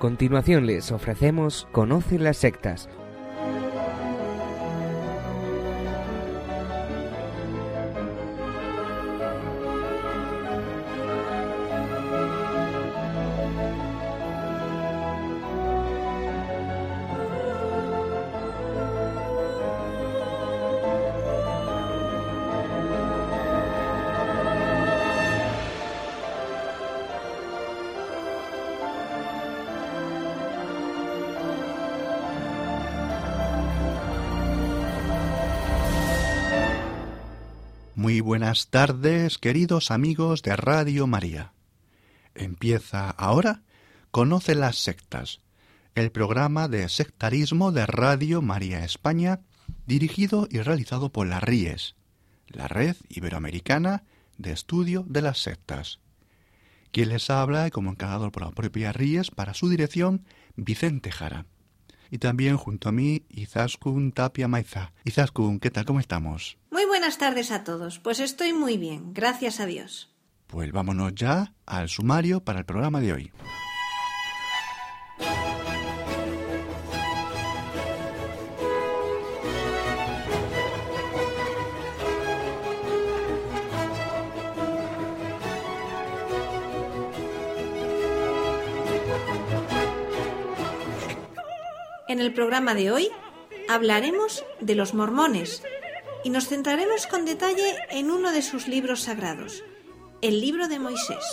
Continuación les ofrecemos Conoce las sectas, buenas tardes, queridos amigos de Radio María. Empieza ahora Conoce las sectas, el programa de sectarismo de Radio María España, dirigido y realizado por la RIES, la Red Iberoamericana de Estudio de las Sectas. Quien les habla, como encargado por la propia RIES, para su dirección, Vicente Jara. Y también junto a mí, Izaskun Tapia Maiza. Izaskun, ¿qué tal? ¿Cómo estamos? Buenas tardes a todos. Pues estoy muy bien, gracias a Dios. Pues vámonos ya al sumario para el programa de hoy. En el programa de hoy hablaremos de los mormones y nos centraremos con detalle en uno de sus libros sagrados, el libro de Moisés.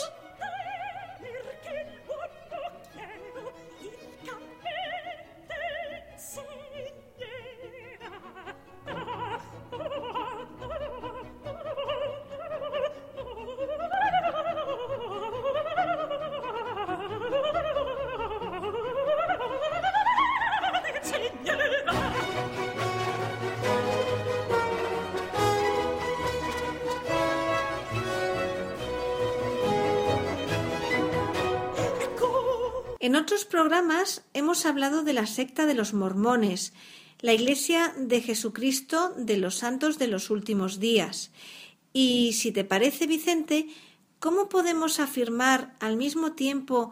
Otros programas hemos hablado de la secta de los mormones, la Iglesia de Jesucristo de los Santos de los Últimos Días. Y si te parece, Vicente, ¿cómo podemos afirmar al mismo tiempo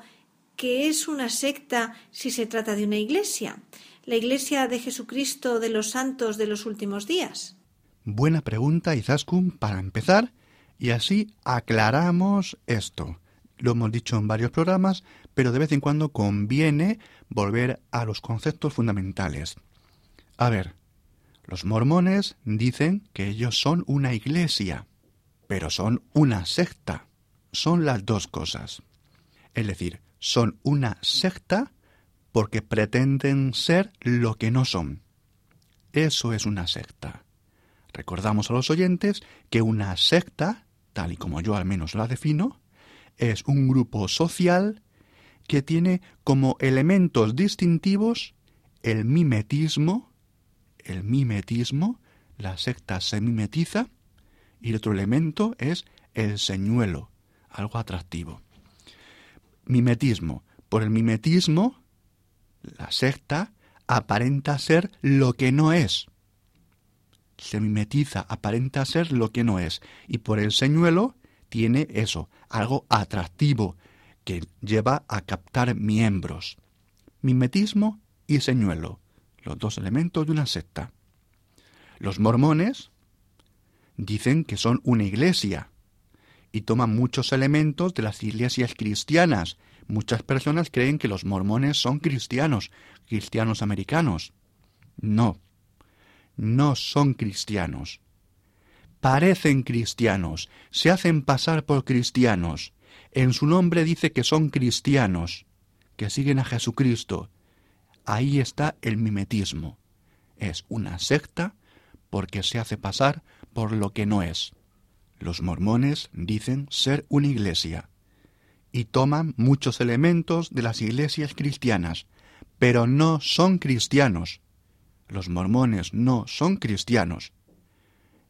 que es una secta si se trata de una iglesia? La Iglesia de Jesucristo de los Santos de los Últimos Días. Buena pregunta, Izaskun, para empezar, y así aclaramos esto. Lo hemos dicho en varios programas, pero de vez en cuando conviene volver a los conceptos fundamentales. A ver, los mormones dicen que ellos son una iglesia, pero son una secta. Son las dos cosas. Es decir, son una secta porque pretenden ser lo que no son. Eso es una secta. Recordamos a los oyentes que una secta, tal y como yo al menos la defino, es un grupo social que tiene como elementos distintivos el mimetismo, el mimetismo, la secta se mimetiza, y el otro elemento es el señuelo, algo atractivo. Mimetismo. Por el mimetismo, la secta aparenta ser lo que no es. Se mimetiza, aparenta ser lo que no es. Y por el señuelo tiene eso, algo atractivo, que lleva a captar miembros. Mimetismo y señuelo, los dos elementos de una secta. Los mormones dicen que son una iglesia y toman muchos elementos de las iglesias cristianas. Muchas personas creen que los mormones son cristianos, cristianos americanos. No, no son cristianos. Parecen cristianos, se hacen pasar por cristianos, en su nombre dice que son cristianos, que siguen a Jesucristo. Ahí está el mimetismo. Es una secta porque se hace pasar por lo que no es. Los mormones dicen ser una iglesia y toman muchos elementos de las iglesias cristianas, pero no son cristianos. Los mormones no son cristianos.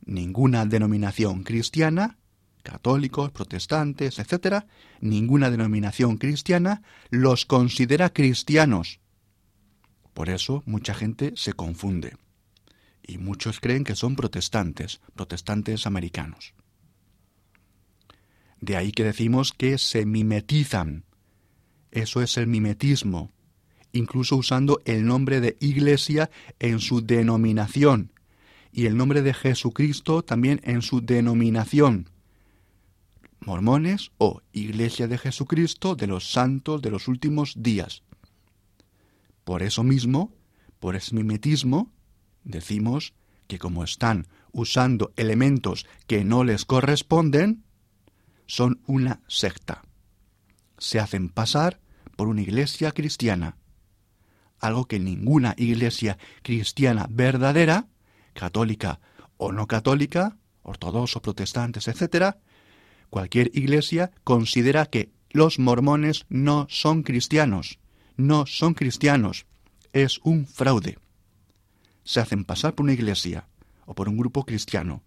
Ninguna denominación cristiana católicos, protestantes, etc., ninguna denominación cristiana los considera cristianos. Por eso mucha gente se confunde. Y muchos creen que son protestantes, protestantes americanos. De ahí que decimos que se mimetizan. Eso es el mimetismo, incluso usando el nombre de iglesia en su denominación y el nombre de Jesucristo también en su denominación. Mormones o Iglesia de Jesucristo de los Santos de los últimos días. Por eso mismo, por ese mimetismo, decimos que como están usando elementos que no les corresponden, son una secta. Se hacen pasar por una iglesia cristiana, algo que ninguna iglesia cristiana verdadera, católica o no católica, ortodoxos, protestantes, etc., cualquier iglesia considera que los mormones no son cristianos, no son cristianos, es un fraude. Se hacen pasar por una iglesia o por un grupo cristiano,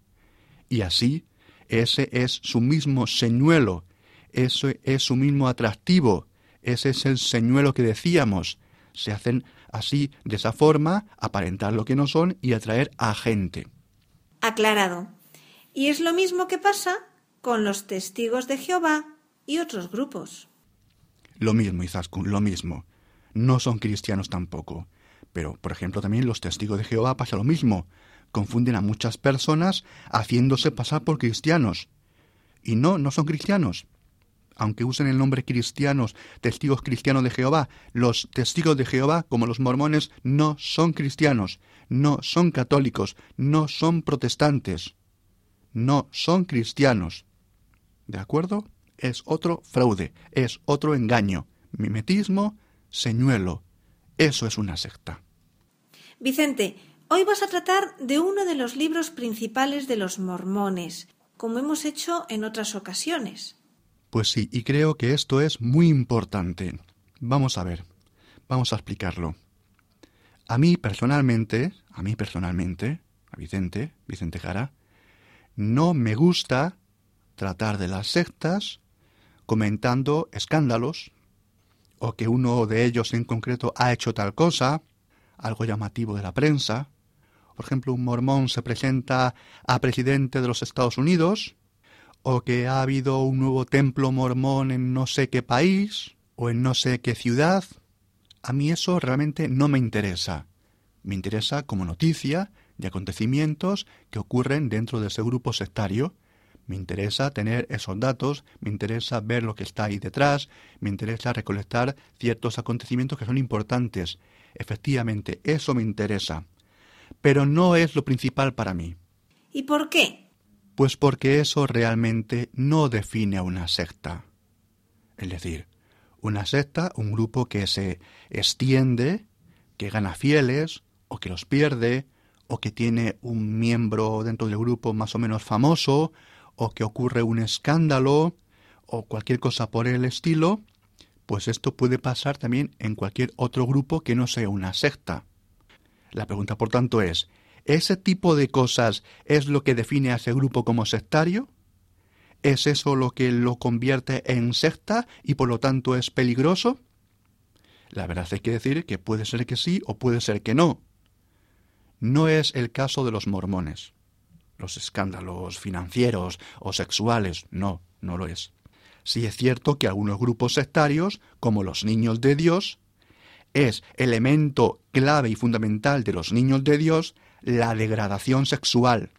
y así ese es su mismo señuelo, ese es su mismo atractivo, ese es el señuelo que decíamos. Se hacen así, de esa forma, aparentar lo que no son y atraer a gente. Aclarado. Y es lo mismo que pasa con los testigos de Jehová y otros grupos. Lo mismo, Izaskun, lo mismo. No son cristianos tampoco. Pero, por ejemplo, también los testigos de Jehová pasa lo mismo confunden a muchas personas haciéndose pasar por cristianos. Y no, no son cristianos. Aunque usen el nombre cristianos, testigos cristianos de Jehová, los testigos de Jehová, como los mormones, no son cristianos, no son católicos, no son protestantes, no son cristianos. ¿De acuerdo? Es otro fraude, es otro engaño, mimetismo, señuelo. Eso es una secta. Vicente, Hoy vas a tratar de uno de los libros principales de los mormones, como hemos hecho en otras ocasiones. Pues sí, y creo que esto es muy importante. Vamos a ver, vamos a explicarlo. A mí personalmente, a mí personalmente, a Vicente, Vicente Jara, no me gusta tratar de las sectas comentando escándalos, o que uno de ellos en concreto ha hecho tal cosa, algo llamativo de la prensa, por ejemplo, un mormón se presenta a presidente de los Estados Unidos, o que ha habido un nuevo templo mormón en no sé qué país, o en no sé qué ciudad, a mí eso realmente no me interesa. Me interesa como noticia de acontecimientos que ocurren dentro de ese grupo sectario. Me interesa tener esos datos, me interesa ver lo que está ahí detrás, me interesa recolectar ciertos acontecimientos que son importantes. Efectivamente, eso me interesa pero no es lo principal para mí. ¿Y por qué? Pues porque eso realmente no define a una secta. Es decir, una secta, un grupo que se extiende, que gana fieles, o que los pierde, o que tiene un miembro dentro del grupo más o menos famoso, o que ocurre un escándalo, o cualquier cosa por el estilo, pues esto puede pasar también en cualquier otro grupo que no sea una secta. La pregunta, por tanto, es, ¿ese tipo de cosas es lo que define a ese grupo como sectario? ¿Es eso lo que lo convierte en secta y por lo tanto es peligroso? La verdad hay que decir que puede ser que sí o puede ser que no. No es el caso de los mormones. Los escándalos financieros o sexuales, no, no lo es. Sí es cierto que algunos grupos sectarios, como los niños de Dios, es elemento clave y fundamental de los niños de Dios la degradación sexual.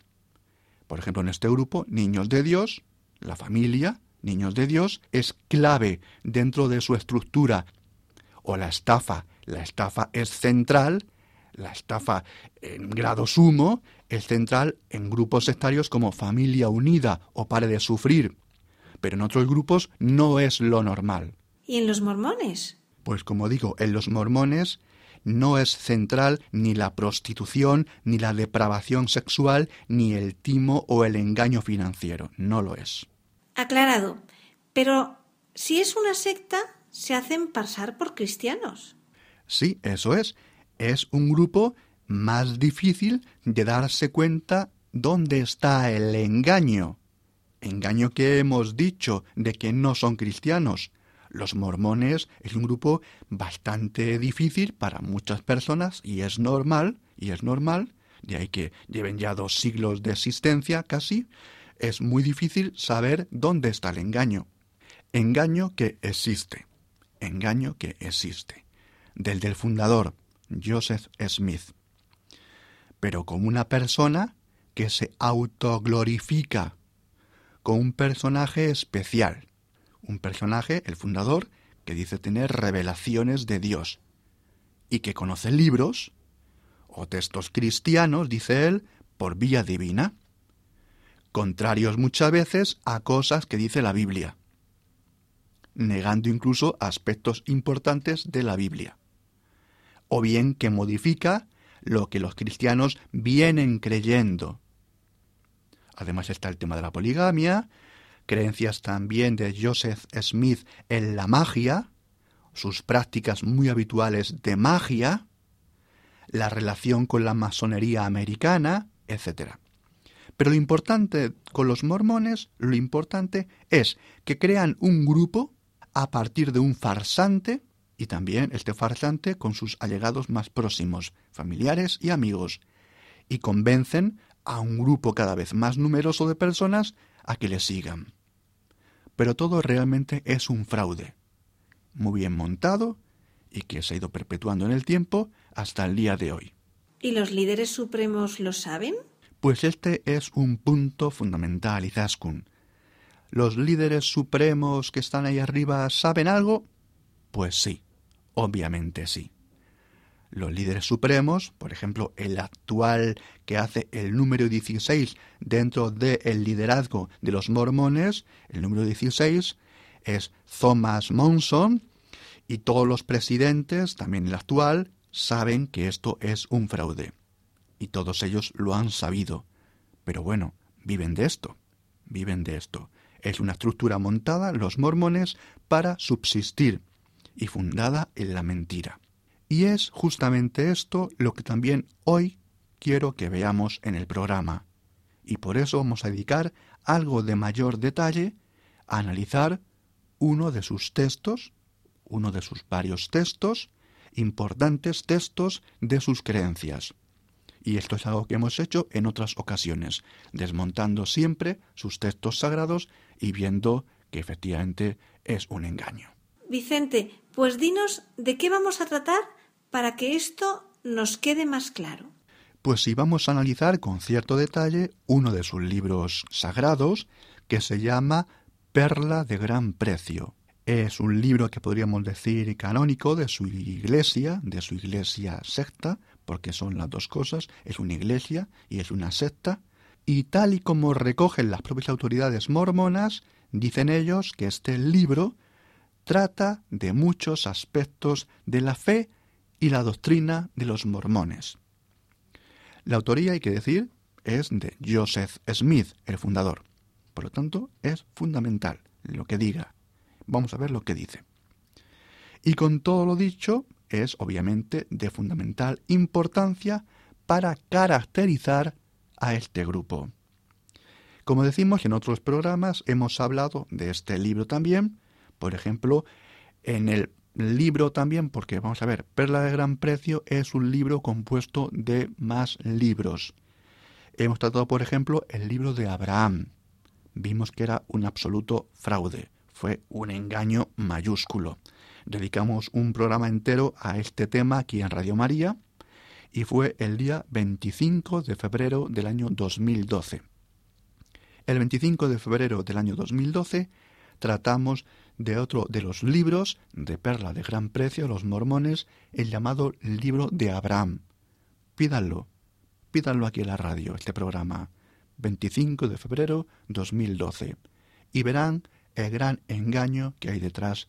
Por ejemplo, en este grupo, niños de Dios, la familia, niños de Dios, es clave dentro de su estructura. O la estafa, la estafa es central, la estafa en grado sumo es central en grupos sectarios como familia unida o pare de sufrir. Pero en otros grupos no es lo normal. ¿Y en los mormones? Pues como digo, en los mormones no es central ni la prostitución, ni la depravación sexual, ni el timo o el engaño financiero. No lo es. Aclarado. Pero si es una secta, se hacen pasar por cristianos. Sí, eso es. Es un grupo más difícil de darse cuenta dónde está el engaño. Engaño que hemos dicho de que no son cristianos. Los mormones es un grupo bastante difícil para muchas personas y es normal, y es normal, de ahí que lleven ya dos siglos de existencia casi, es muy difícil saber dónde está el engaño. Engaño que existe. engaño que existe, del del fundador, Joseph Smith. Pero como una persona que se autoglorifica, con un personaje especial, un personaje, el fundador, que dice tener revelaciones de Dios y que conoce libros o textos cristianos, dice él, por vía divina, contrarios muchas veces a cosas que dice la Biblia, negando incluso aspectos importantes de la Biblia, o bien que modifica lo que los cristianos vienen creyendo. Además está el tema de la poligamia, creencias también de Joseph Smith en la magia, sus prácticas muy habituales de magia, la relación con la masonería americana, etc. Pero lo importante con los mormones, lo importante es que crean un grupo a partir de un farsante y también este farsante con sus allegados más próximos, familiares y amigos, y convencen a un grupo cada vez más numeroso de personas a que le sigan. Pero todo realmente es un fraude, muy bien montado y que se ha ido perpetuando en el tiempo hasta el día de hoy. ¿Y los líderes supremos lo saben? Pues este es un punto fundamental, Izaskun. ¿Los líderes supremos que están ahí arriba saben algo? Pues sí, obviamente sí. Los líderes supremos, por ejemplo, el actual que hace el número 16 dentro del liderazgo de los mormones, el número 16 es Thomas Monson, y todos los presidentes, también el actual, saben que esto es un fraude. Y todos ellos lo han sabido. Pero bueno, viven de esto. Viven de esto. Es una estructura montada, los mormones, para subsistir y fundada en la mentira. Y es justamente esto lo que también hoy quiero que veamos en el programa. Y por eso vamos a dedicar algo de mayor detalle a analizar uno de sus textos, uno de sus varios textos, importantes textos de sus creencias. Y esto es algo que hemos hecho en otras ocasiones, desmontando siempre sus textos sagrados y viendo que efectivamente es un engaño. Vicente, pues dinos de qué vamos a tratar para que esto nos quede más claro. Pues si vamos a analizar con cierto detalle uno de sus libros sagrados que se llama Perla de Gran Precio. Es un libro que podríamos decir canónico de su iglesia, de su iglesia secta, porque son las dos cosas, es una iglesia y es una secta, y tal y como recogen las propias autoridades mormonas, dicen ellos que este libro trata de muchos aspectos de la fe y la doctrina de los mormones. La autoría, hay que decir, es de Joseph Smith, el fundador. Por lo tanto, es fundamental lo que diga Vamos a ver lo que dice. Y con todo lo dicho, es obviamente de fundamental importancia para caracterizar a este grupo. Como decimos en otros programas, hemos hablado de este libro también, por ejemplo, en el libro también, porque vamos a ver, Perla de Gran Precio es un libro compuesto de más libros. Hemos tratado, por ejemplo, el libro de Abraham. Vimos que era un absoluto fraude fue un engaño mayúsculo. Dedicamos un programa entero a este tema aquí en Radio María y fue el día 25 de febrero del año 2012. El 25 de febrero del año 2012 tratamos de otro de los libros de perla de gran precio, los mormones, el llamado libro de Abraham. Pídanlo, pídanlo aquí en la radio, este programa, 25 de febrero 2012, y verán el gran engaño que hay detrás,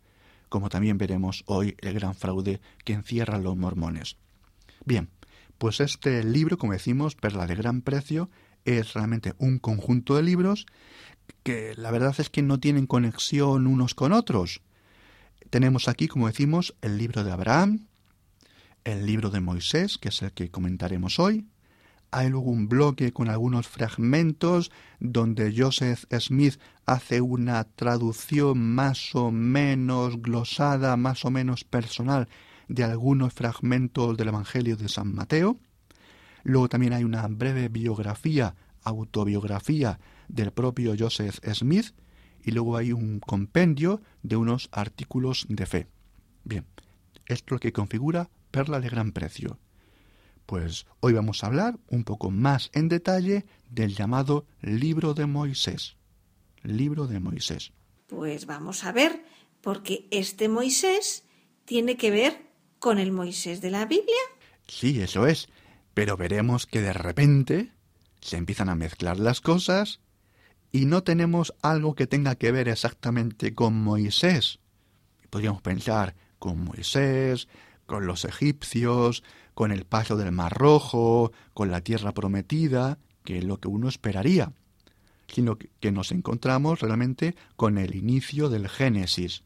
como también veremos hoy el gran fraude que encierran los mormones. Bien, pues este libro, como decimos, Perla de Gran Precio, es realmente un conjunto de libros que la verdad es que no tienen conexión unos con otros. Tenemos aquí, como decimos, el libro de Abraham, el libro de Moisés, que es el que comentaremos hoy, hay luego un bloque con algunos fragmentos donde Joseph Smith hace una traducción más o menos glosada, más o menos personal de algunos fragmentos del Evangelio de San Mateo. Luego también hay una breve biografía, autobiografía del propio Joseph Smith y luego hay un compendio de unos artículos de fe. Bien, esto es lo que configura perla de gran precio. Pues hoy vamos a hablar un poco más en detalle del llamado libro de Moisés. Libro de Moisés. Pues vamos a ver, porque este Moisés tiene que ver con el Moisés de la Biblia. Sí, eso es. Pero veremos que de repente se empiezan a mezclar las cosas y no tenemos algo que tenga que ver exactamente con Moisés. Podríamos pensar con Moisés, con los egipcios, con el paso del Mar Rojo, con la tierra prometida, que es lo que uno esperaría, sino que nos encontramos realmente con el inicio del Génesis,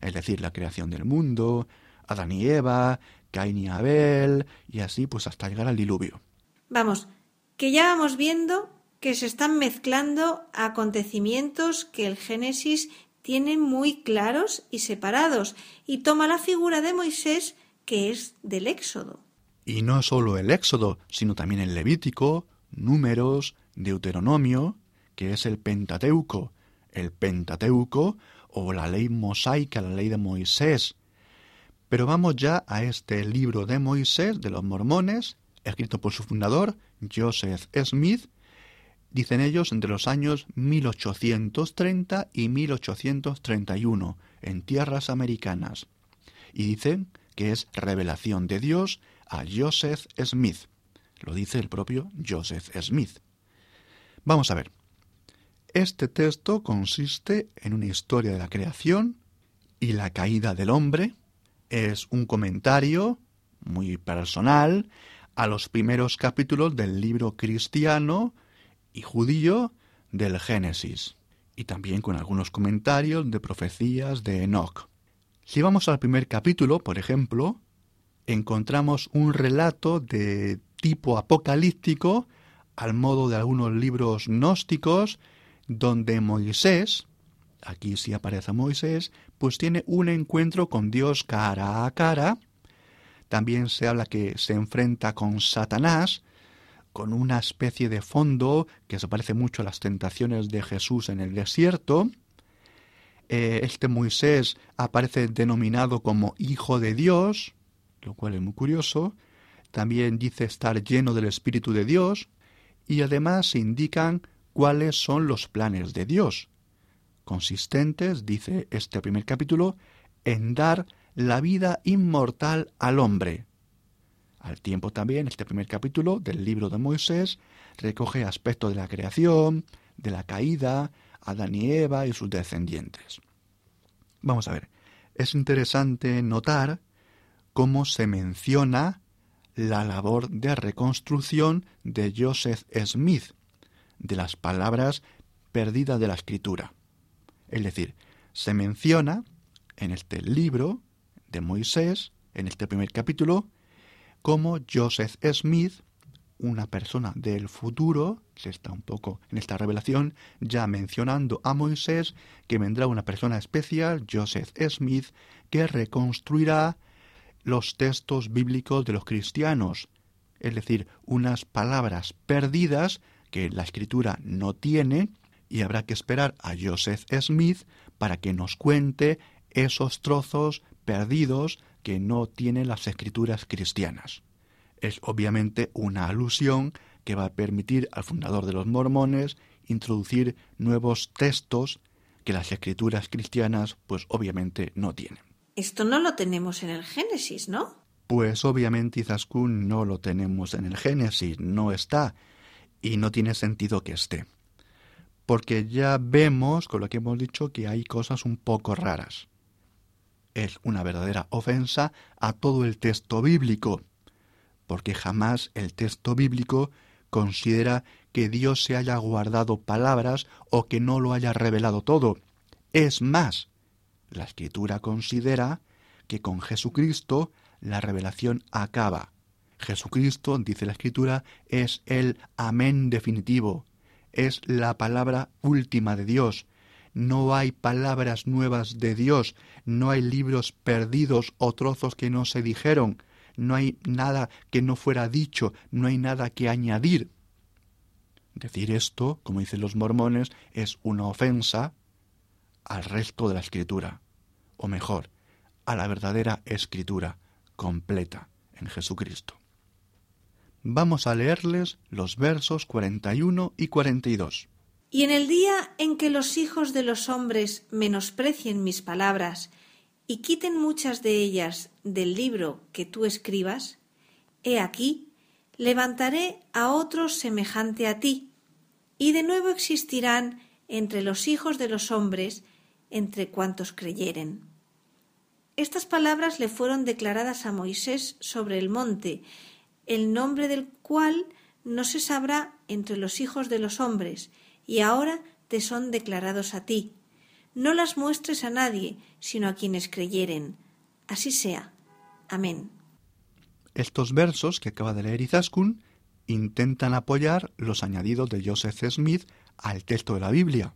es decir, la creación del mundo, Adán y Eva, Caín y Abel, y así pues hasta llegar al diluvio. Vamos, que ya vamos viendo que se están mezclando acontecimientos que el Génesis tiene muy claros y separados, y toma la figura de Moisés que es del Éxodo. Y no solo el Éxodo, sino también el Levítico, Números, Deuteronomio, que es el Pentateuco, el Pentateuco o la ley mosaica, la ley de Moisés. Pero vamos ya a este libro de Moisés de los mormones, escrito por su fundador, Joseph Smith, dicen ellos entre los años 1830 y 1831, en tierras americanas. Y dicen que es revelación de Dios a Joseph Smith. Lo dice el propio Joseph Smith. Vamos a ver. Este texto consiste en una historia de la creación y la caída del hombre. Es un comentario muy personal a los primeros capítulos del libro cristiano y judío del Génesis, y también con algunos comentarios de profecías de Enoch. Si vamos al primer capítulo, por ejemplo, encontramos un relato de tipo apocalíptico, al modo de algunos libros gnósticos, donde Moisés, aquí sí aparece Moisés, pues tiene un encuentro con Dios cara a cara. También se habla que se enfrenta con Satanás, con una especie de fondo que se parece mucho a las tentaciones de Jesús en el desierto. Eh, este Moisés aparece denominado como Hijo de Dios, lo cual es muy curioso. También dice estar lleno del Espíritu de Dios y además indican cuáles son los planes de Dios, consistentes, dice este primer capítulo, en dar la vida inmortal al hombre, al tiempo también, este primer capítulo del libro de Moisés recoge aspectos de la creación, de la caída, Adán y Eva y sus descendientes. Vamos a ver, es interesante notar cómo se menciona la labor de reconstrucción de Joseph Smith, de las palabras perdidas de la escritura. Es decir, se menciona en este libro de Moisés, en este primer capítulo, como Joseph Smith, una persona del futuro, se está un poco en esta revelación ya mencionando a Moisés, que vendrá una persona especial, Joseph Smith, que reconstruirá los textos bíblicos de los cristianos, es decir, unas palabras perdidas que la escritura no tiene, y habrá que esperar a Joseph Smith para que nos cuente esos trozos perdidos que no tienen las escrituras cristianas. Es obviamente una alusión que va a permitir al fundador de los mormones introducir nuevos textos que las escrituras cristianas pues obviamente no tienen. Esto no lo tenemos en el Génesis, ¿no? Pues obviamente Izaskun no lo tenemos en el Génesis, no está, y no tiene sentido que esté. Porque ya vemos, con lo que hemos dicho, que hay cosas un poco raras es una verdadera ofensa a todo el texto bíblico, porque jamás el texto bíblico considera que Dios se haya guardado palabras o que no lo haya revelado todo. Es más, la escritura considera que con Jesucristo la revelación acaba. Jesucristo, dice la escritura, es el amén definitivo, es la palabra última de Dios, no hay palabras nuevas de Dios, no hay libros perdidos o trozos que no se dijeron, no hay nada que no fuera dicho, no hay nada que añadir. Decir esto, como dicen los mormones, es una ofensa al resto de la escritura, o mejor, a la verdadera escritura completa en Jesucristo. Vamos a leerles los versos 41 y 42. Y en el día en que los hijos de los hombres menosprecien mis palabras y quiten muchas de ellas del libro que tú escribas, he aquí, levantaré a otros semejante a ti, y de nuevo existirán entre los hijos de los hombres, entre cuantos creyeren. Estas palabras le fueron declaradas a Moisés sobre el monte, el nombre del cual no se sabrá entre los hijos de los hombres, y ahora te son declarados a ti. No las muestres a nadie, sino a quienes creyeren. Así sea. Amén. Estos versos que acaba de leer Izaskun intentan apoyar los añadidos de Joseph Smith al texto de la Biblia.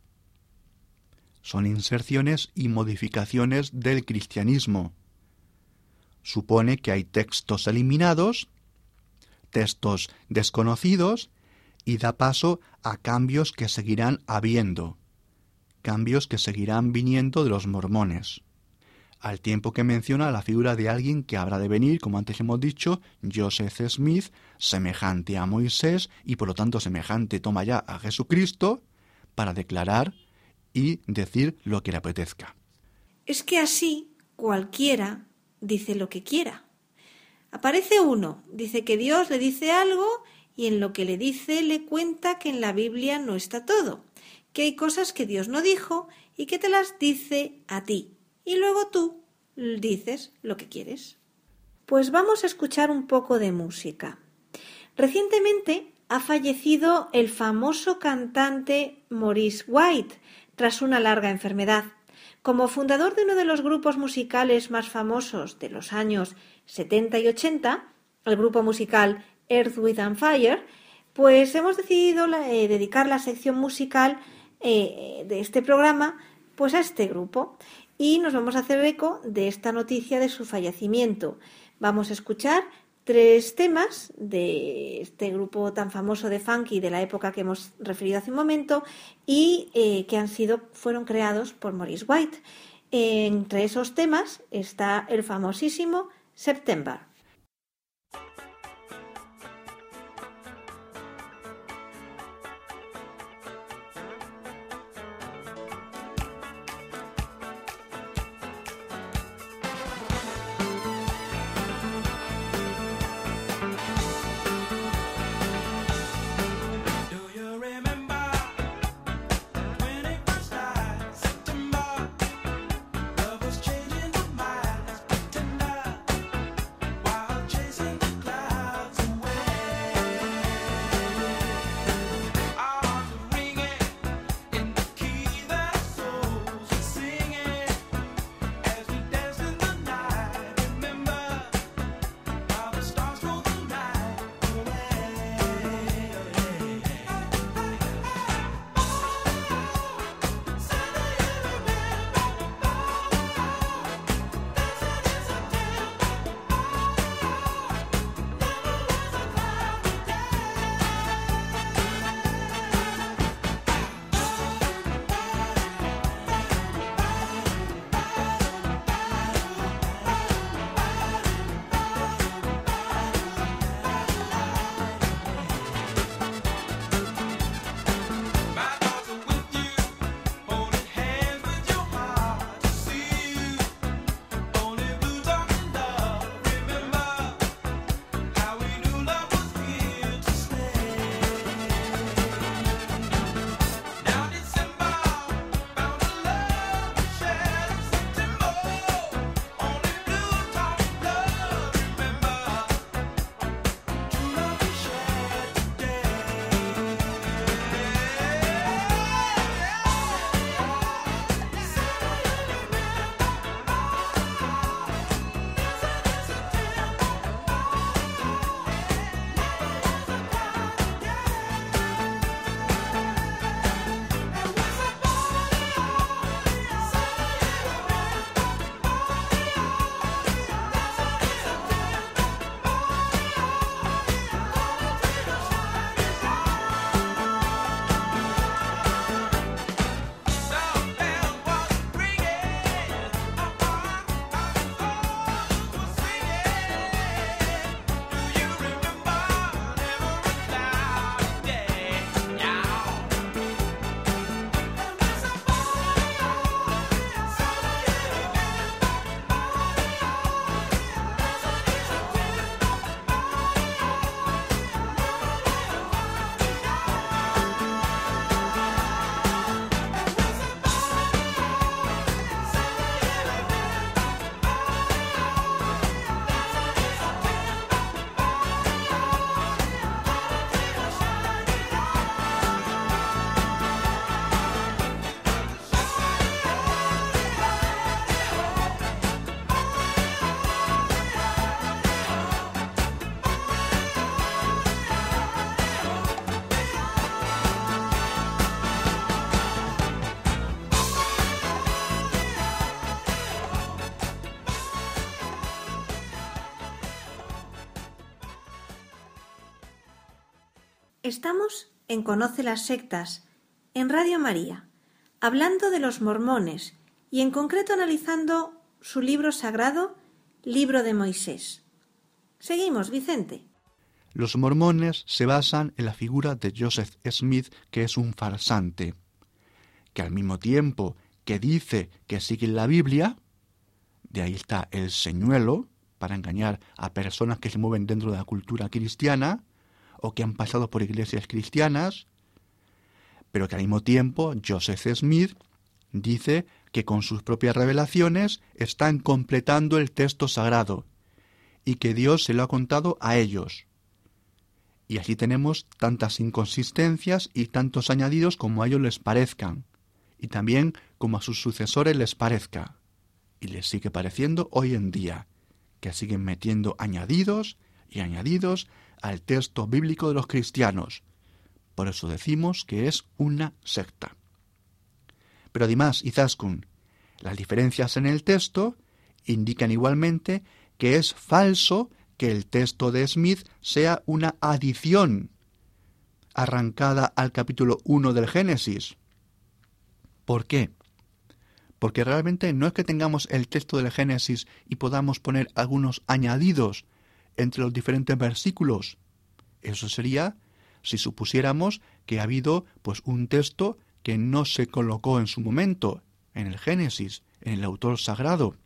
Son inserciones y modificaciones del cristianismo. Supone que hay textos eliminados, textos desconocidos, y da paso a cambios que seguirán habiendo, cambios que seguirán viniendo de los mormones al tiempo que menciona la figura de alguien que habrá de venir, como antes hemos dicho, Joseph Smith, semejante a Moisés y por lo tanto semejante toma ya a Jesucristo, para declarar y decir lo que le apetezca. Es que así cualquiera dice lo que quiera. Aparece uno, dice que Dios le dice algo y en lo que le dice le cuenta que en la Biblia no está todo, que hay cosas que Dios no dijo y que te las dice a ti, y luego tú dices lo que quieres. Pues vamos a escuchar un poco de música. Recientemente ha fallecido el famoso cantante Maurice White tras una larga enfermedad. Como fundador de uno de los grupos musicales más famosos de los años 70 y 80, el grupo musical Earth, With and Fire, pues hemos decidido eh, dedicar la sección musical eh, de este programa pues a este grupo y nos vamos a hacer eco de esta noticia de su fallecimiento. Vamos a escuchar tres temas de este grupo tan famoso de funky de la época que hemos referido hace un momento y eh, que han sido fueron creados por Maurice White. Entre esos temas está el famosísimo September. Estamos en Conoce las sectas, en Radio María, hablando de los mormones y en concreto analizando su libro sagrado, Libro de Moisés. Seguimos, Vicente. Los mormones se basan en la figura de Joseph Smith, que es un farsante, que al mismo tiempo que dice que sigue la Biblia, de ahí está el señuelo, para engañar a personas que se mueven dentro de la cultura cristiana, o que han pasado por iglesias cristianas, pero que al mismo tiempo Joseph Smith dice que con sus propias revelaciones están completando el texto sagrado y que Dios se lo ha contado a ellos. Y así tenemos tantas inconsistencias y tantos añadidos como a ellos les parezcan, y también como a sus sucesores les parezca. Y les sigue pareciendo hoy en día, que siguen metiendo añadidos y añadidos al texto bíblico de los cristianos. Por eso decimos que es una secta. Pero además, Izaskun, las diferencias en el texto indican igualmente que es falso que el texto de Smith sea una adición arrancada al capítulo 1 del Génesis. ¿Por qué? Porque realmente no es que tengamos el texto del Génesis y podamos poner algunos añadidos entre los diferentes versículos. Eso sería si supusiéramos que ha habido pues un texto que no se colocó en su momento en el Génesis, en el autor sagrado.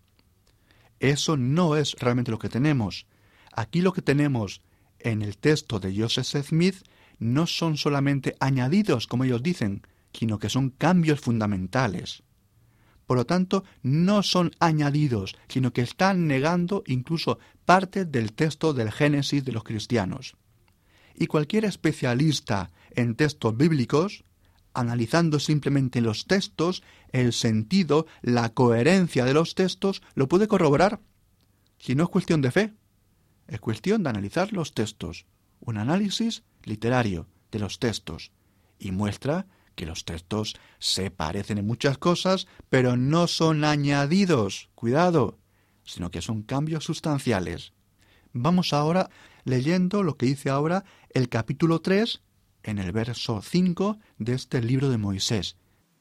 Eso no es realmente lo que tenemos. Aquí lo que tenemos en el texto de Joseph Smith no son solamente añadidos, como ellos dicen, sino que son cambios fundamentales. Por lo tanto, no son añadidos, sino que están negando incluso parte del texto del Génesis de los cristianos. Y cualquier especialista en textos bíblicos, analizando simplemente los textos, el sentido, la coherencia de los textos, lo puede corroborar. Si no es cuestión de fe, es cuestión de analizar los textos, un análisis literario de los textos, y muestra que los textos se parecen en muchas cosas, pero no son añadidos, cuidado, sino que son cambios sustanciales. Vamos ahora leyendo lo que dice ahora el capítulo 3 en el verso 5 de este libro de Moisés.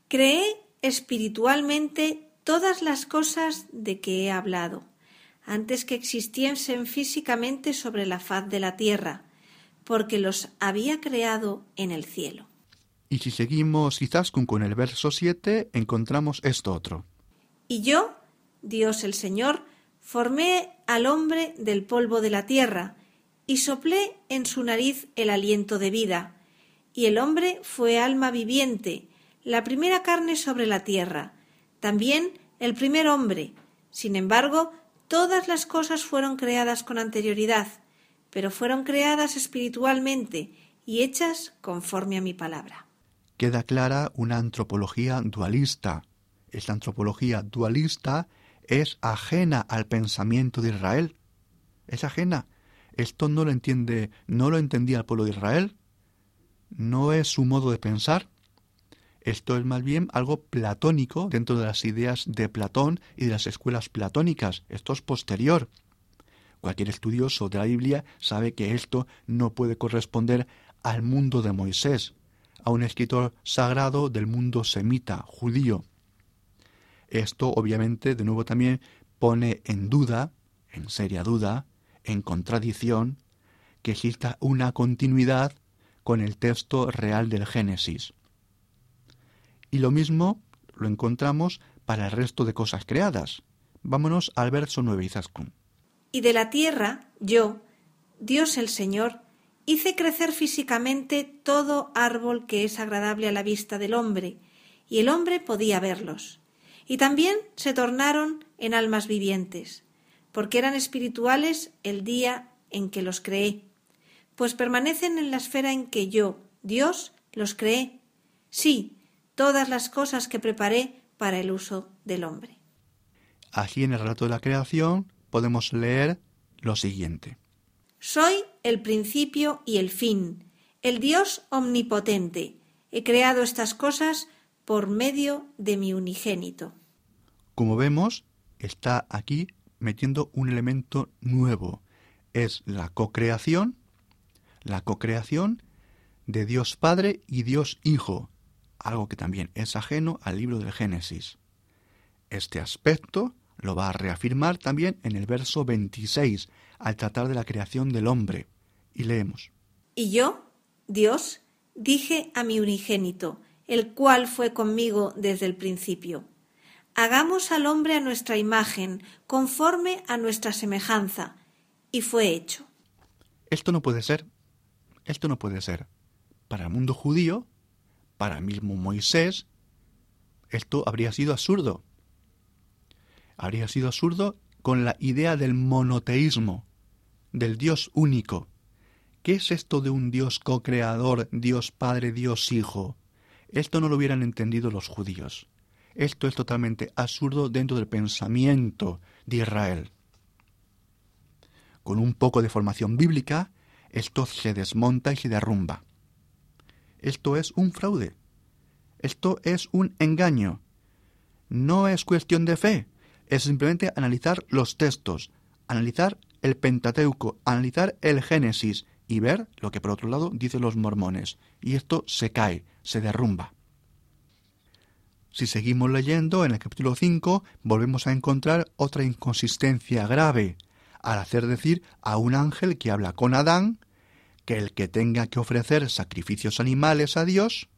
Cree espiritualmente todas las cosas de que he hablado, antes que existiesen físicamente sobre la faz de la tierra, porque los había creado en el cielo. Y si seguimos quizás con el verso 7, encontramos esto otro. Y yo, Dios el Señor, formé al hombre del polvo de la tierra, y soplé en su nariz el aliento de vida, y el hombre fue alma viviente, la primera carne sobre la tierra, también el primer hombre. Sin embargo, todas las cosas fueron creadas con anterioridad, pero fueron creadas espiritualmente y hechas conforme a mi palabra queda clara una antropología dualista. Esta antropología dualista es ajena al pensamiento de Israel. Es ajena. Esto no lo entiende, no lo entendía el pueblo de Israel. No es su modo de pensar. Esto es más bien algo platónico dentro de las ideas de Platón y de las escuelas platónicas. Esto es posterior. Cualquier estudioso de la Biblia sabe que esto no puede corresponder al mundo de Moisés a un escritor sagrado del mundo semita, judío. Esto obviamente de nuevo también pone en duda, en seria duda, en contradicción, que exista una continuidad con el texto real del Génesis. Y lo mismo lo encontramos para el resto de cosas creadas. Vámonos al verso 9 Izaskun. Y de la tierra, yo, Dios el Señor, hice crecer físicamente todo árbol que es agradable a la vista del hombre, y el hombre podía verlos. Y también se tornaron en almas vivientes, porque eran espirituales el día en que los creé, pues permanecen en la esfera en que yo, Dios, los creé. Sí, todas las cosas que preparé para el uso del hombre. Aquí en el relato de la creación podemos leer lo siguiente. Soy el principio y el fin, el Dios omnipotente. He creado estas cosas por medio de mi unigénito. Como vemos, está aquí metiendo un elemento nuevo. Es la cocreación, la cocreación de Dios Padre y Dios Hijo, algo que también es ajeno al libro del Génesis. Este aspecto lo va a reafirmar también en el verso 26, al tratar de la creación del hombre. Y leemos. Y yo, Dios, dije a mi unigénito, el cual fue conmigo desde el principio. Hagamos al hombre a nuestra imagen, conforme a nuestra semejanza. Y fue hecho. Esto no puede ser. Esto no puede ser. Para el mundo judío, para el mismo Moisés, esto habría sido absurdo. Habría sido absurdo con la idea del monoteísmo, del Dios único. ¿Qué es esto de un Dios co-creador, Dios Padre, Dios Hijo? Esto no lo hubieran entendido los judíos. Esto es totalmente absurdo dentro del pensamiento de Israel. Con un poco de formación bíblica, esto se desmonta y se derrumba. Esto es un fraude. Esto es un engaño. No es cuestión de fe, es simplemente analizar los textos, analizar el Pentateuco, analizar el Génesis y ver lo que por otro lado dicen los mormones. Y esto se cae, se derrumba. Si seguimos leyendo, en el capítulo 5 volvemos a encontrar otra inconsistencia grave, al hacer decir a un ángel que habla con Adán que el que tenga que ofrecer sacrificios animales a Dios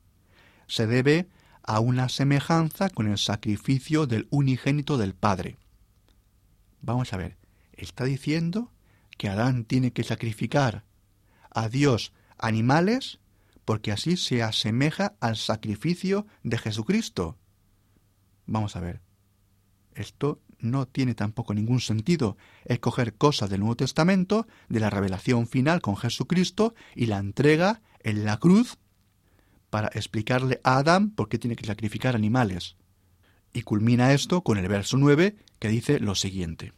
se debe a una semejanza con el sacrificio del unigénito del Padre. Vamos a ver, está diciendo que Adán tiene que sacrificar a Dios animales porque así se asemeja al sacrificio de Jesucristo. Vamos a ver. Esto no tiene tampoco ningún sentido. Es coger cosas del Nuevo Testamento, de la revelación final con Jesucristo, y la entrega en la cruz para explicarle a Adán por qué tiene que sacrificar animales. Y culmina esto con el verso 9 que dice lo siguiente.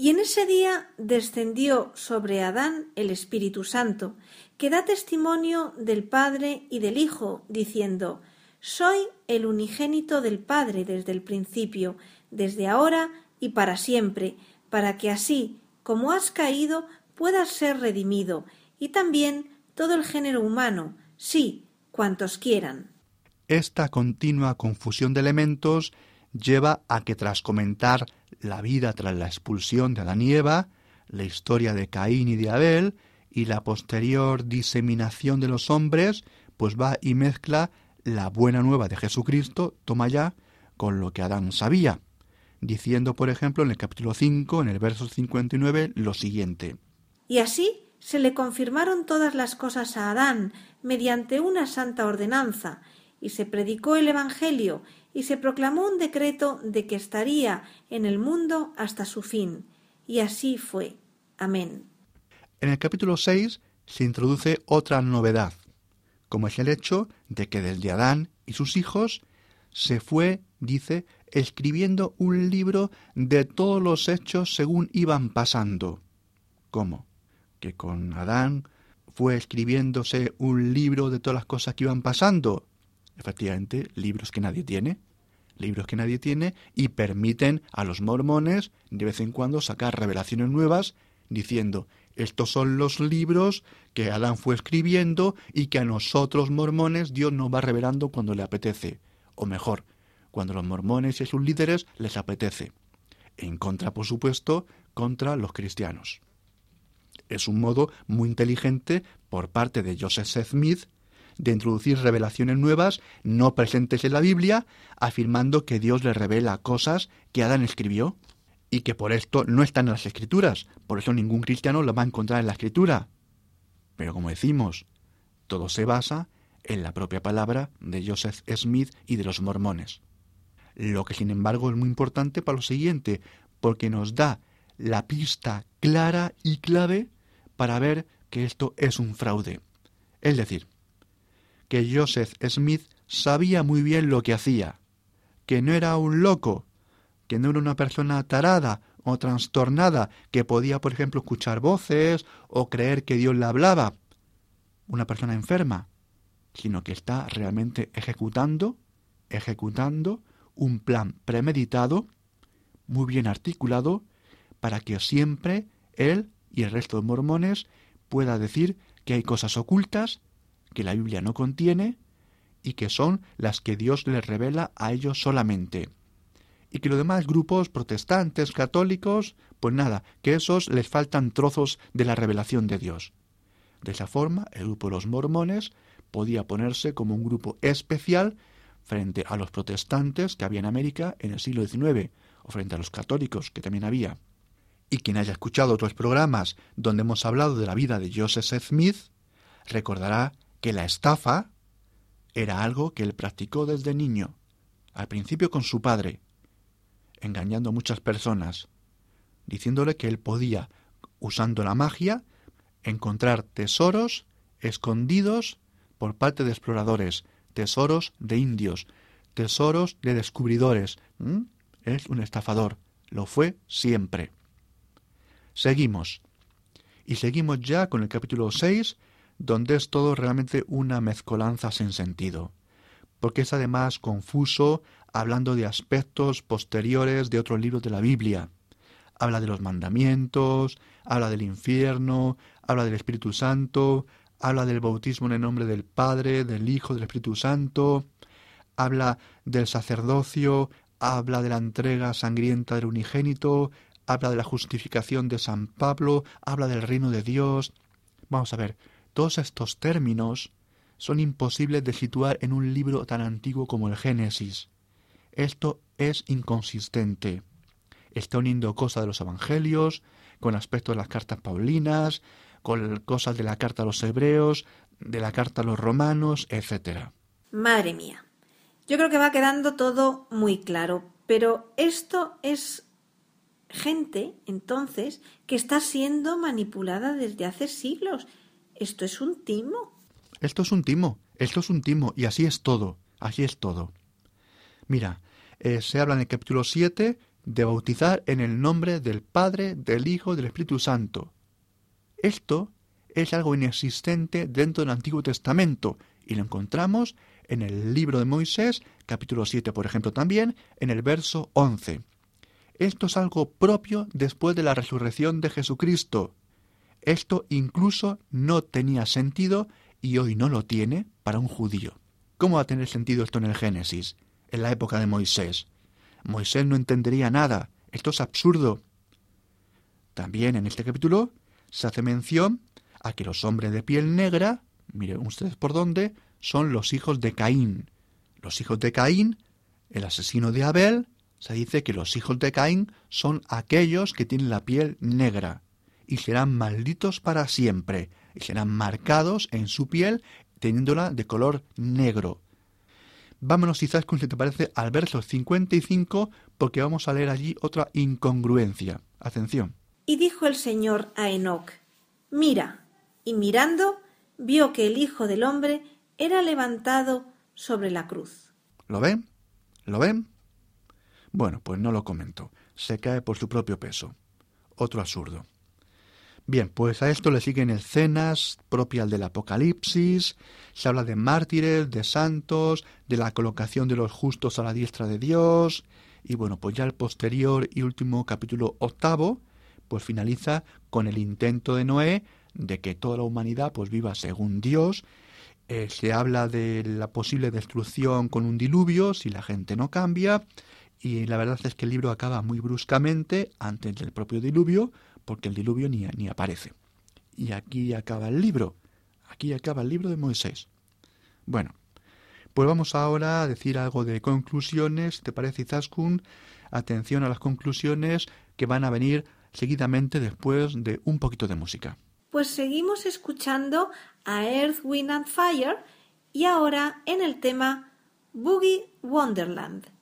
Y en ese día descendió sobre Adán el Espíritu Santo, que da testimonio del Padre y del Hijo, diciendo, soy el unigénito del Padre desde el principio, desde ahora y para siempre, para que así, como has caído, puedas ser redimido, y también todo el género humano, sí, cuantos quieran. Esta continua confusión de elementos lleva a que tras comentar la vida tras la expulsión de Adán y Eva, la historia de Caín y de Abel, y la posterior diseminación de los hombres, pues va y mezcla la buena nueva de Jesucristo toma ya con lo que Adán sabía, diciendo, por ejemplo, en el capítulo 5, en el verso 59, lo siguiente. Y así se le confirmaron todas las cosas a Adán mediante una santa ordenanza, y se predicó el Evangelio, y se proclamó un decreto de que estaría en el mundo hasta su fin. Y así fue. Amén. En el capítulo 6 se introduce otra novedad, como es el hecho de que desde Adán y sus hijos se fue, dice, escribiendo un libro de todos los hechos según iban pasando. ¿Cómo? Que con Adán fue escribiéndose un libro de todas las cosas que iban pasando. Efectivamente, libros que nadie tiene, libros que nadie tiene y permiten a los mormones de vez en cuando sacar revelaciones nuevas diciendo estos son los libros que Adán fue escribiendo y que a nosotros mormones Dios nos va revelando cuando le apetece, o mejor, cuando los mormones y sus líderes les apetece, en contra, por supuesto, contra los cristianos. Es un modo muy inteligente por parte de Joseph Smith de introducir revelaciones nuevas no presentes en la Biblia, afirmando que Dios le revela cosas que Adán escribió y que por esto no están en las escrituras, por eso ningún cristiano lo va a encontrar en la escritura. Pero como decimos, todo se basa en la propia palabra de Joseph Smith y de los mormones. Lo que sin embargo es muy importante para lo siguiente, porque nos da la pista clara y clave para ver que esto es un fraude. Es decir, que Joseph Smith sabía muy bien lo que hacía, que no era un loco, que no era una persona tarada o trastornada que podía, por ejemplo, escuchar voces o creer que Dios le hablaba, una persona enferma, sino que está realmente ejecutando, ejecutando un plan premeditado, muy bien articulado, para que siempre él y el resto de mormones pueda decir que hay cosas ocultas que la Biblia no contiene y que son las que Dios les revela a ellos solamente. Y que los demás grupos protestantes, católicos, pues nada, que esos les faltan trozos de la revelación de Dios. De esa forma, el grupo de los mormones podía ponerse como un grupo especial frente a los protestantes que había en América en el siglo XIX, o frente a los católicos que también había. Y quien haya escuchado otros programas donde hemos hablado de la vida de Joseph Smith, recordará que la estafa era algo que él practicó desde niño, al principio con su padre, engañando a muchas personas, diciéndole que él podía, usando la magia, encontrar tesoros escondidos por parte de exploradores, tesoros de indios, tesoros de descubridores. Es un estafador, lo fue siempre. Seguimos. Y seguimos ya con el capítulo 6, donde es todo realmente una mezcolanza sin sentido, porque es además confuso hablando de aspectos posteriores de otros libros de la Biblia. Habla de los mandamientos, habla del infierno, habla del Espíritu Santo, habla del bautismo en el nombre del Padre, del Hijo, del Espíritu Santo, habla del sacerdocio, habla de la entrega sangrienta del unigénito, habla de la justificación de San Pablo, habla del reino de Dios. Vamos a ver, todos estos términos son imposibles de situar en un libro tan antiguo como el Génesis. Esto es inconsistente. Está uniendo cosas de los evangelios, con aspectos de las cartas paulinas, con cosas de la carta a los hebreos, de la carta a los romanos, etc. Madre mía. Yo creo que va quedando todo muy claro, pero esto es gente, entonces, que está siendo manipulada desde hace siglos esto es un timo. Esto es un timo, esto es un timo, y así es todo, así es todo. Mira, eh, se habla en el capítulo 7 de bautizar en el nombre del Padre, del Hijo del Espíritu Santo. Esto es algo inexistente dentro del Antiguo Testamento y lo encontramos en el libro de Moisés, capítulo 7, por ejemplo, también, en el verso 11. Esto es algo propio después de la resurrección de Jesucristo. Esto incluso no tenía sentido y hoy no lo tiene para un judío. ¿Cómo va a tener sentido esto en el Génesis, en la época de Moisés? Moisés no entendería nada. Esto es absurdo. También en este capítulo se hace mención a que los hombres de piel negra, miren ustedes por dónde, son los hijos de Caín. Los hijos de Caín, el asesino de Abel, se dice que los hijos de Caín son aquellos que tienen la piel negra y serán malditos para siempre, y serán marcados en su piel teniéndola de color negro. Vámonos quizás, si te parece, al verso 55, porque vamos a leer allí otra incongruencia. Atención. Y dijo el Señor a Enoc, Mira, y mirando, vio que el Hijo del Hombre era levantado sobre la cruz. ¿Lo ven? ¿Lo ven? Bueno, pues no lo comento. Se cae por su propio peso. Otro absurdo. Bien, pues a esto le siguen escenas propias del Apocalipsis, se habla de mártires, de santos, de la colocación de los justos a la diestra de Dios, y bueno, pues ya el posterior y último capítulo octavo, pues finaliza con el intento de Noé de que toda la humanidad pues viva según Dios, eh, se habla de la posible destrucción con un diluvio si la gente no cambia, y la verdad es que el libro acaba muy bruscamente antes del propio diluvio, porque el diluvio ni, ni aparece. Y aquí acaba el libro, aquí acaba el libro de Moisés. Bueno, pues vamos ahora a decir algo de conclusiones, ¿te parece Izaskun? Atención a las conclusiones que van a venir seguidamente después de un poquito de música. Pues seguimos escuchando a Earth, Wind and Fire y ahora en el tema Boogie Wonderland.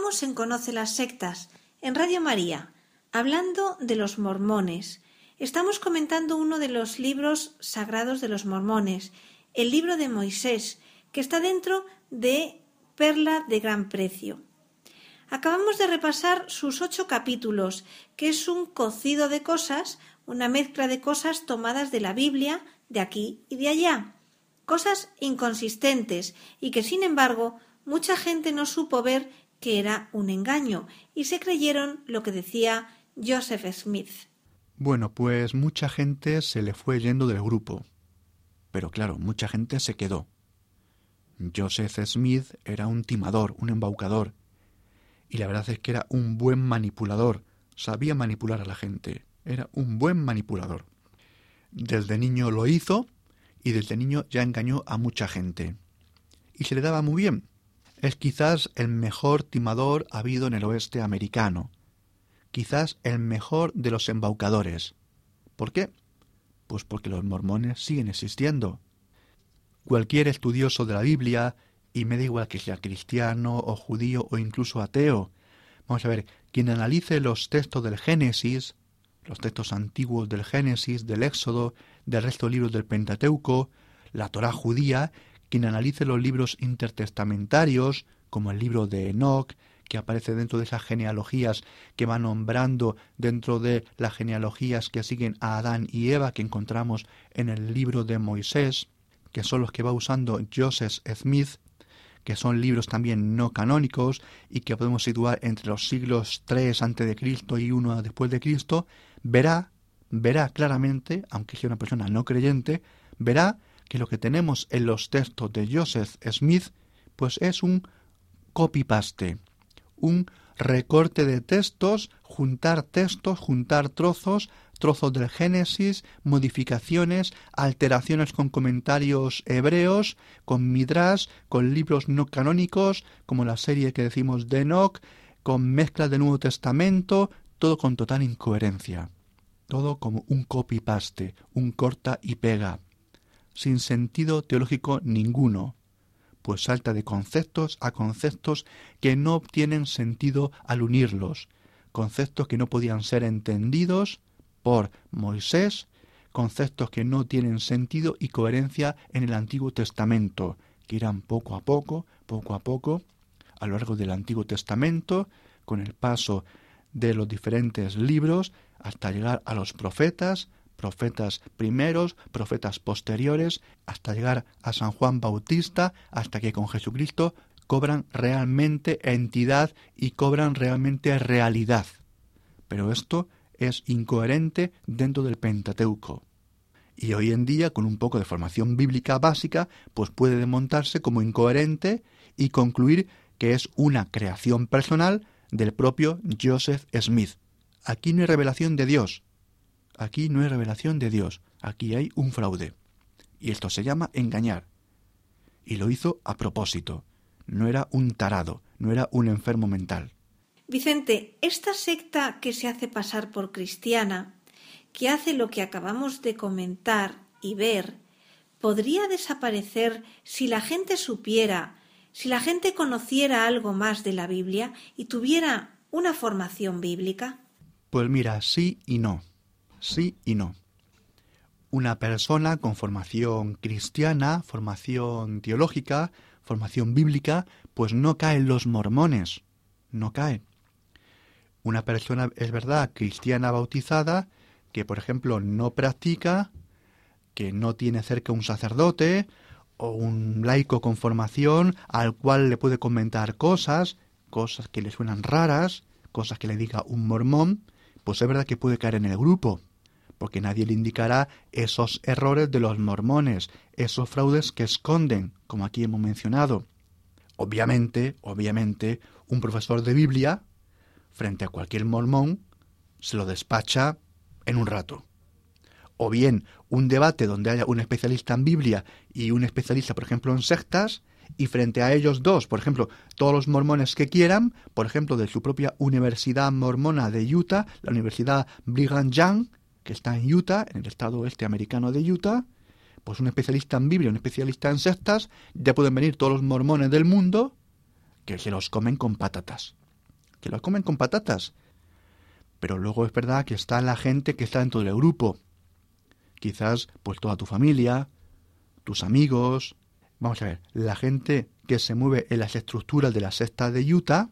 Estamos en Conoce las Sectas, en Radio María, hablando de los mormones. Estamos comentando uno de los libros sagrados de los mormones, el libro de Moisés, que está dentro de Perla de Gran Precio. Acabamos de repasar sus ocho capítulos, que es un cocido de cosas, una mezcla de cosas tomadas de la Biblia, de aquí y de allá, cosas inconsistentes y que, sin embargo, mucha gente no supo ver que era un engaño y se creyeron lo que decía Joseph Smith. Bueno, pues mucha gente se le fue yendo del grupo. Pero claro, mucha gente se quedó. Joseph Smith era un timador, un embaucador. Y la verdad es que era un buen manipulador. Sabía manipular a la gente. Era un buen manipulador. Desde niño lo hizo y desde niño ya engañó a mucha gente. Y se le daba muy bien. Es quizás el mejor timador habido en el oeste americano, quizás el mejor de los embaucadores. ¿Por qué? Pues porque los mormones siguen existiendo. Cualquier estudioso de la Biblia, y me da igual que sea cristiano o judío o incluso ateo, vamos a ver, quien analice los textos del Génesis, los textos antiguos del Génesis, del Éxodo, del resto de libros del Pentateuco, la Torá judía, quien analice los libros intertestamentarios, como el libro de Enoch, que aparece dentro de esas genealogías que va nombrando dentro de las genealogías que siguen a Adán y Eva que encontramos en el libro de Moisés, que son los que va usando Joseph Smith, que son libros también no canónicos y que podemos situar entre los siglos 3 antes de Cristo y 1 después de Cristo, verá, verá claramente, aunque sea una persona no creyente, verá que lo que tenemos en los textos de Joseph Smith, pues es un copy-paste, un recorte de textos, juntar textos, juntar trozos, trozos del Génesis, modificaciones, alteraciones con comentarios hebreos, con Midrash, con libros no canónicos, como la serie que decimos de Enoch, con mezclas del Nuevo Testamento, todo con total incoherencia. Todo como un copy-paste, un corta y pega sin sentido teológico ninguno, pues salta de conceptos a conceptos que no obtienen sentido al unirlos, conceptos que no podían ser entendidos por Moisés, conceptos que no tienen sentido y coherencia en el Antiguo Testamento, que irán poco a poco, poco a poco, a lo largo del Antiguo Testamento, con el paso de los diferentes libros, hasta llegar a los profetas, profetas primeros, profetas posteriores, hasta llegar a San Juan Bautista, hasta que con Jesucristo cobran realmente entidad y cobran realmente realidad. Pero esto es incoherente dentro del Pentateuco. Y hoy en día, con un poco de formación bíblica básica, pues puede desmontarse como incoherente y concluir que es una creación personal del propio Joseph Smith. Aquí no hay revelación de Dios. Aquí no hay revelación de Dios. Aquí hay un fraude. Y esto se llama engañar. Y lo hizo a propósito. No era un tarado, no era un enfermo mental. Vicente, esta secta que se hace pasar por cristiana, que hace lo que acabamos de comentar y ver, podría desaparecer si la gente supiera, si la gente conociera algo más de la Biblia y tuviera una formación bíblica. Pues mira, sí y no. Sí y no. Una persona con formación cristiana, formación teológica, formación bíblica, pues no cae en los mormones. No cae una persona, es verdad, cristiana bautizada, que por ejemplo no practica, que no tiene cerca un sacerdote o un laico con formación al cual le puede comentar cosas, cosas que le suenan raras, cosas que le diga un mormón, pues es verdad que puede caer en el grupo, porque nadie le indicará esos errores de los mormones, esos fraudes que esconden, como aquí hemos mencionado. Obviamente, obviamente, un profesor de Biblia frente a cualquier mormón, se lo despacha en un rato. O bien un debate donde haya un especialista en Biblia y un especialista, por ejemplo, en sectas, y frente a ellos dos, por ejemplo, todos los mormones que quieran, por ejemplo, de su propia Universidad Mormona de Utah, la Universidad Brigham Young, que está en Utah, en el estado oeste americano de Utah, pues un especialista en Biblia, un especialista en sectas, ya pueden venir todos los mormones del mundo que se los comen con patatas que lo comen con patatas. Pero luego es verdad que está la gente que está dentro del grupo. Quizás pues toda tu familia, tus amigos. Vamos a ver, la gente que se mueve en las estructuras de la secta de Utah,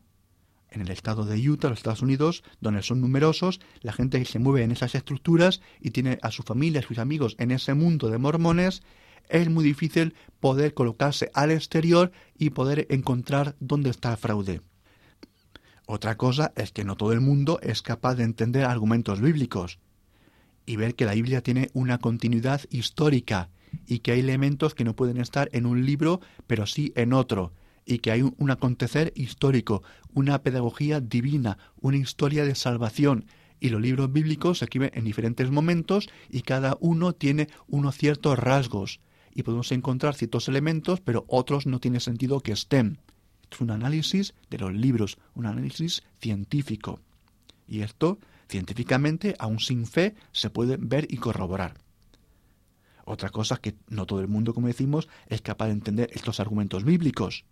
en el estado de Utah, los Estados Unidos, donde son numerosos, la gente se mueve en esas estructuras y tiene a su familia, a sus amigos en ese mundo de mormones, es muy difícil poder colocarse al exterior y poder encontrar dónde está el fraude. Otra cosa es que no todo el mundo es capaz de entender argumentos bíblicos y ver que la Biblia tiene una continuidad histórica y que hay elementos que no pueden estar en un libro, pero sí en otro, y que hay un, acontecer histórico, una pedagogía divina, una historia de salvación, y los libros bíblicos se escriben en diferentes momentos y cada uno tiene unos ciertos rasgos, y podemos encontrar ciertos elementos, pero otros no tiene sentido que estén. Es un análisis de los libros, un análisis científico. Y esto, científicamente, aún sin fe, se puede ver y corroborar. Otra cosa que no todo el mundo, como decimos, es capaz de entender estos argumentos bíblicos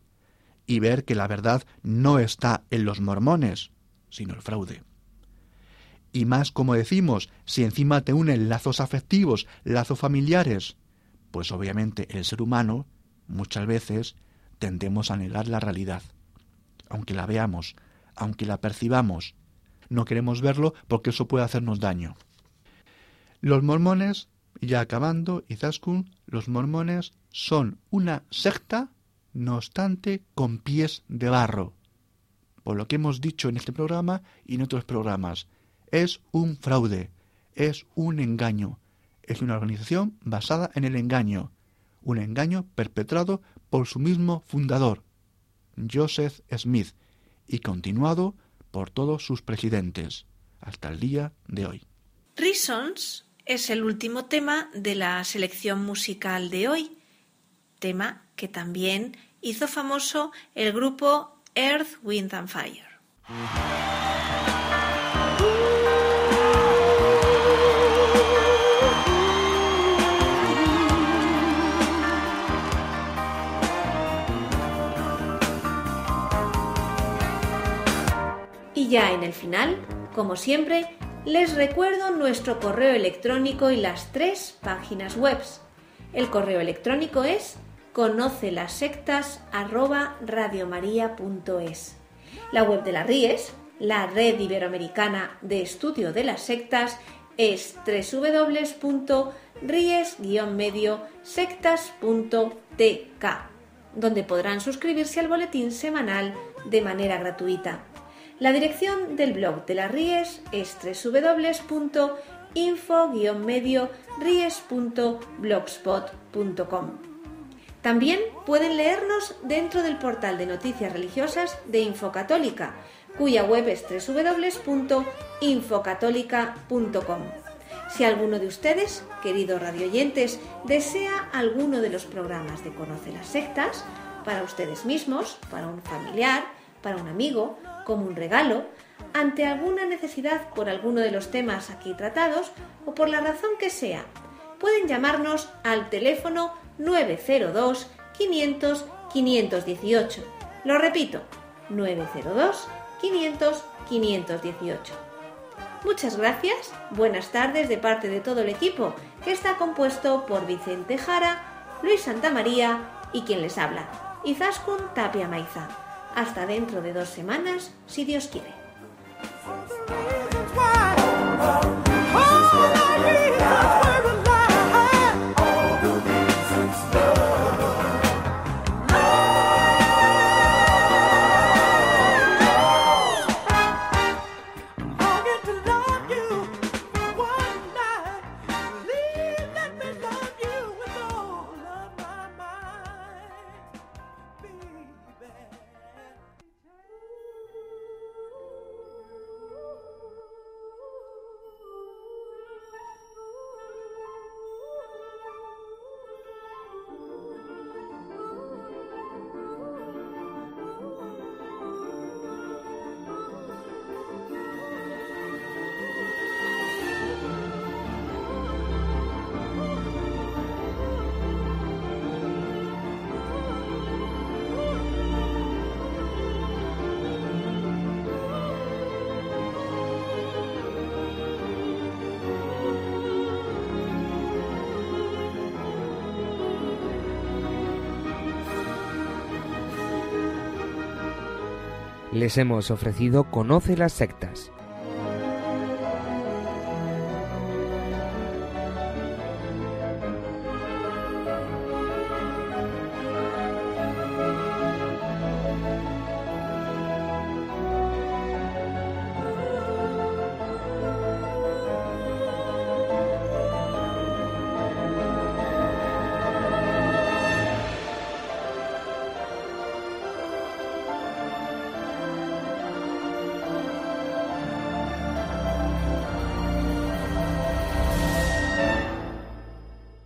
y ver que la verdad no está en los mormones, sino el fraude. Y más, como decimos, si encima te unen lazos afectivos, lazos familiares, pues obviamente el ser humano muchas veces tendemos a negar la realidad. Aunque la veamos, aunque la percibamos, no queremos verlo porque eso puede hacernos daño. Los mormones, ya acabando, Izaskun, los mormones son una secta, no obstante, con pies de barro. Por lo que hemos dicho en este programa y en otros programas, es un fraude, es un engaño, es una organización basada en el engaño, un engaño perpetrado por su mismo fundador, Joseph Smith, y continuado por todos sus presidentes, hasta el día de hoy. Reasons es el último tema de la selección musical de hoy, tema que también hizo famoso el grupo Earth, Wind and Fire. Y ya en el final, como siempre, les recuerdo nuestro correo electrónico y las tres páginas web. El correo electrónico es conoce las sectas arroba radiomaria.es. La web de la RIES, la Red Iberoamericana de Estudio de las Sectas, es www.ries-medio-sectas.tk, donde podrán suscribirse al boletín semanal de manera gratuita. La dirección del blog de las Ries es www.info-ries.blogspot.com. También pueden leernos dentro del portal de noticias religiosas de Infocatólica, cuya web es www.infocatólica.com. Si alguno de ustedes, queridos radioyentes, desea alguno de los programas de Conoce las Sectas, para ustedes mismos, para un familiar, para un amigo, como un regalo, ante alguna necesidad por alguno de los temas aquí tratados o por la razón que sea, pueden llamarnos al teléfono 902 500 518. Lo repito, 902 500 518. Muchas gracias, buenas tardes de parte de todo el equipo, que está compuesto por Vicente Jara, Luis Santamaría y quien les habla, Izaskun Tapia Maiza. Hasta dentro de dos semanas, si Dios quiere. Les hemos ofrecido Conoce las sectas